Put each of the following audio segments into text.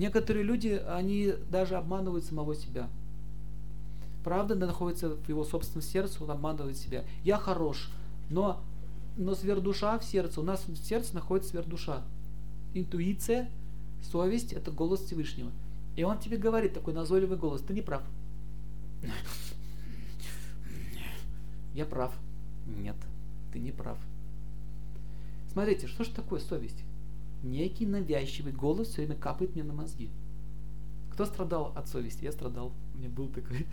Некоторые люди, они даже обманывают самого себя. Правда находится в его собственном сердце, он обманывает себя. Я хорош, но, но сверхдуша в сердце, у нас в сердце находится сверхдуша. Интуиция, совесть – это голос Всевышнего. И он тебе говорит, такой назойливый голос, ты не прав. Я прав. Нет, ты не прав. Смотрите, что же такое совесть? Некий навязчивый голос все время капает мне на мозги. Кто страдал от совести? Я страдал. У меня был такой.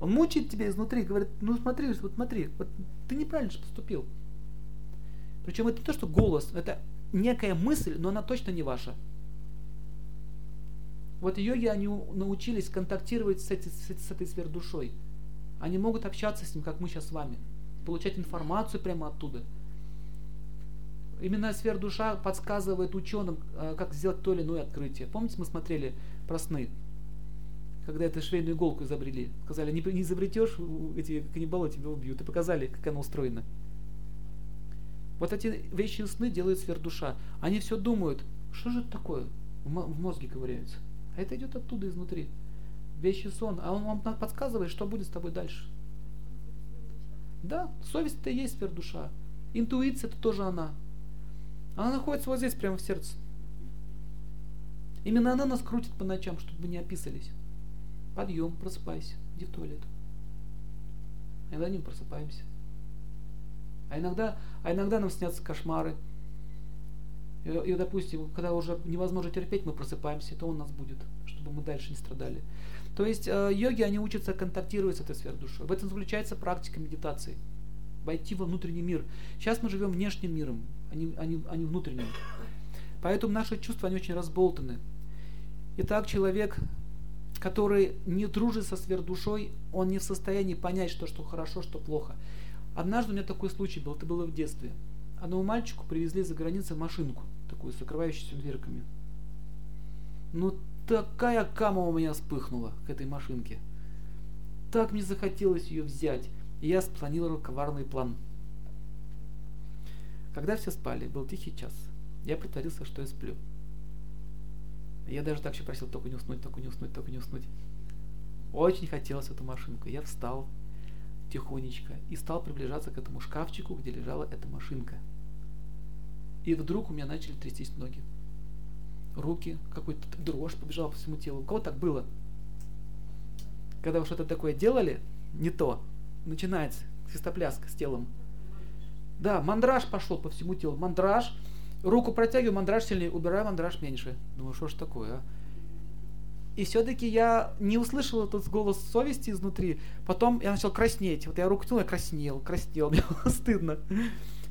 Он мучает тебя изнутри, говорит, ну смотри, вот смотри, вот ты неправильно же поступил. Причем это не то, что голос, это некая мысль, но она точно не ваша. Вот йоги, они научились контактировать с, эти, с, с этой сверхдушой. Они могут общаться с ним, как мы сейчас с вами. Получать информацию прямо оттуда. Именно сверхдуша подсказывает ученым, э, как сделать то или иное открытие. Помните, мы смотрели про сны? Когда эту швейную иголку изобрели. Сказали, не, не изобретешь, эти каннибалы тебя убьют. И показали, как она устроена. Вот эти вещи сны делает сверхдуша. Они все думают, что же это такое? В мозге ковыряются. А это идет оттуда, изнутри. Вещи сон. А он вам подсказывает, что будет с тобой дальше. Да, совесть это и есть сверхдуша. Интуиция это тоже она. Она находится вот здесь, прямо в сердце. Именно она нас крутит по ночам, чтобы мы не описались. Подъем, просыпайся, иди в туалет. А иногда не просыпаемся. А иногда, а иногда нам снятся кошмары. И, и, допустим, когда уже невозможно терпеть, мы просыпаемся, то он нас будет, чтобы мы дальше не страдали. То есть э, йоги, они учатся контактировать с этой сферой души. В этом заключается практика медитации. Войти во внутренний мир. Сейчас мы живем внешним миром, а не, а не, а не внутренним. Поэтому наши чувства, они очень разболтаны. Итак, человек, который не дружит со сверхдушой, он не в состоянии понять, что, что хорошо, что плохо. Однажды у меня такой случай был, это было в детстве. Одному мальчику привезли за границей машинку, такую с закрывающимися дверками. Ну, такая кама у меня вспыхнула к этой машинке. Так мне захотелось ее взять, и я спланировал коварный план. Когда все спали, был тихий час, я притворился, что я сплю. Я даже так еще просил только не уснуть, только не уснуть, только не уснуть. Очень хотелось эту машинку. Я встал тихонечко и стал приближаться к этому шкафчику, где лежала эта машинка. И вдруг у меня начали трястись ноги руки, какой-то дрожь побежала по всему телу. У кого так было? Когда вы что-то такое делали, не то, начинается свистопляска с телом. Да, мандраж пошел по всему телу. Мандраж, руку протягиваю, мандраж сильнее, убираю мандраж меньше. Думаю, что ж такое, а? И все-таки я не услышал этот голос совести изнутри. Потом я начал краснеть. Вот я руку тянул, я краснел, краснел. Мне было стыдно.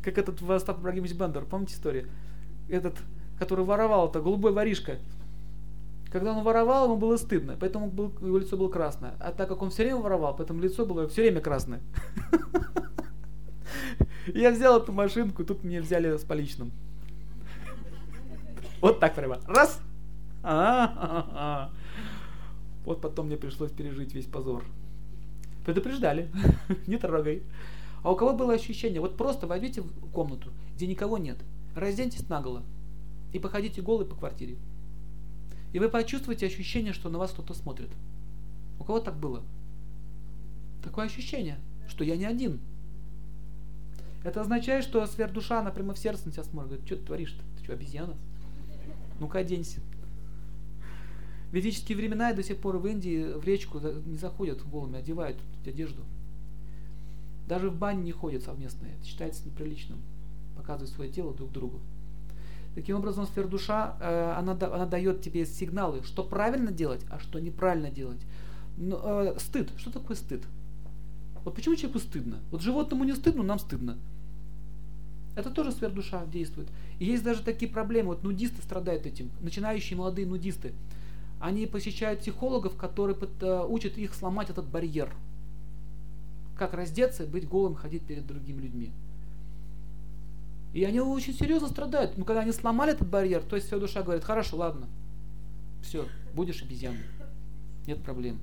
Как этот Остап Ибрагимович Бендер, помните историю? Этот который воровал, это голубой воришка. Когда он воровал, ему было стыдно, поэтому был, его лицо было красное. А так как он все время воровал, поэтому лицо было все время красное. Я взял эту машинку, тут мне взяли с поличным. Вот так прямо. Раз. Вот потом мне пришлось пережить весь позор. Предупреждали. Не трогай. А у кого было ощущение, вот просто войдите в комнату, где никого нет, разденьтесь наголо, и походите голый по квартире. И вы почувствуете ощущение, что на вас кто-то смотрит. У кого так было? Такое ощущение, что я не один. Это означает, что сверхдуша, она прямо в сердце на тебя смотрит. Говорит, что ты творишь-то? Ты что, обезьяна? Ну-ка, оденься. В ведические времена и до сих пор в Индии в речку не заходят голыми, одевают одежду. Даже в бане не ходят совместно. Это считается неприличным. Показывать свое тело друг другу. Таким образом, сфердуша, э, она, она дает тебе сигналы, что правильно делать, а что неправильно делать. Но, э, стыд. Что такое стыд? Вот почему человеку стыдно? Вот животному не стыдно, нам стыдно. Это тоже сверхдуша действует. И есть даже такие проблемы. Вот нудисты страдают этим. Начинающие молодые нудисты. Они посещают психологов, которые э, учат их сломать этот барьер. Как раздеться, быть голым, ходить перед другими людьми. И они очень серьезно страдают. Но когда они сломали этот барьер, то есть вся душа говорит, хорошо, ладно, все, будешь обезьяной. Нет проблем.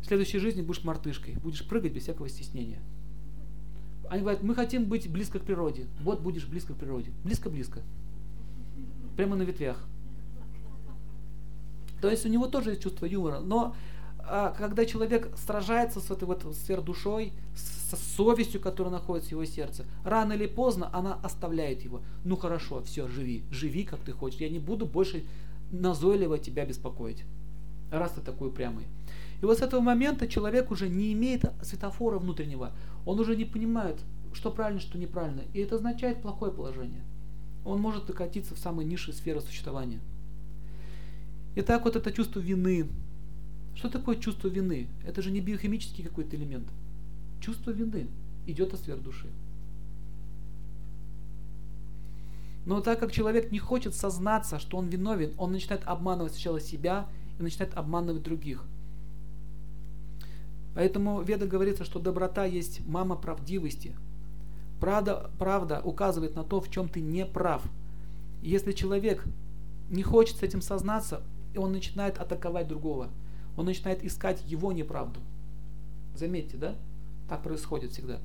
В следующей жизни будешь мартышкой, будешь прыгать без всякого стеснения. Они говорят, мы хотим быть близко к природе. Вот будешь близко к природе. Близко-близко. Прямо на ветвях. То есть у него тоже есть чувство юмора, но когда человек сражается с этой вот сверхдушой, с, с совестью, которая находится в его сердце, рано или поздно она оставляет его. Ну хорошо, все, живи, живи как ты хочешь. Я не буду больше назойливо тебя беспокоить, раз ты такой упрямый. И вот с этого момента человек уже не имеет светофора внутреннего. Он уже не понимает, что правильно, что неправильно. И это означает плохое положение. Он может докатиться в самые низшие сферы существования. Итак, вот это чувство вины. Что такое чувство вины? Это же не биохимический какой-то элемент. Чувство вины идет от сфер души. Но так как человек не хочет сознаться, что он виновен, он начинает обманывать сначала себя и начинает обманывать других. Поэтому Веда говорится, что доброта есть мама правдивости. Правда, правда указывает на то, в чем ты не прав. Если человек не хочет с этим сознаться, он начинает атаковать другого. Он начинает искать его неправду. Заметьте, да? Так происходит всегда.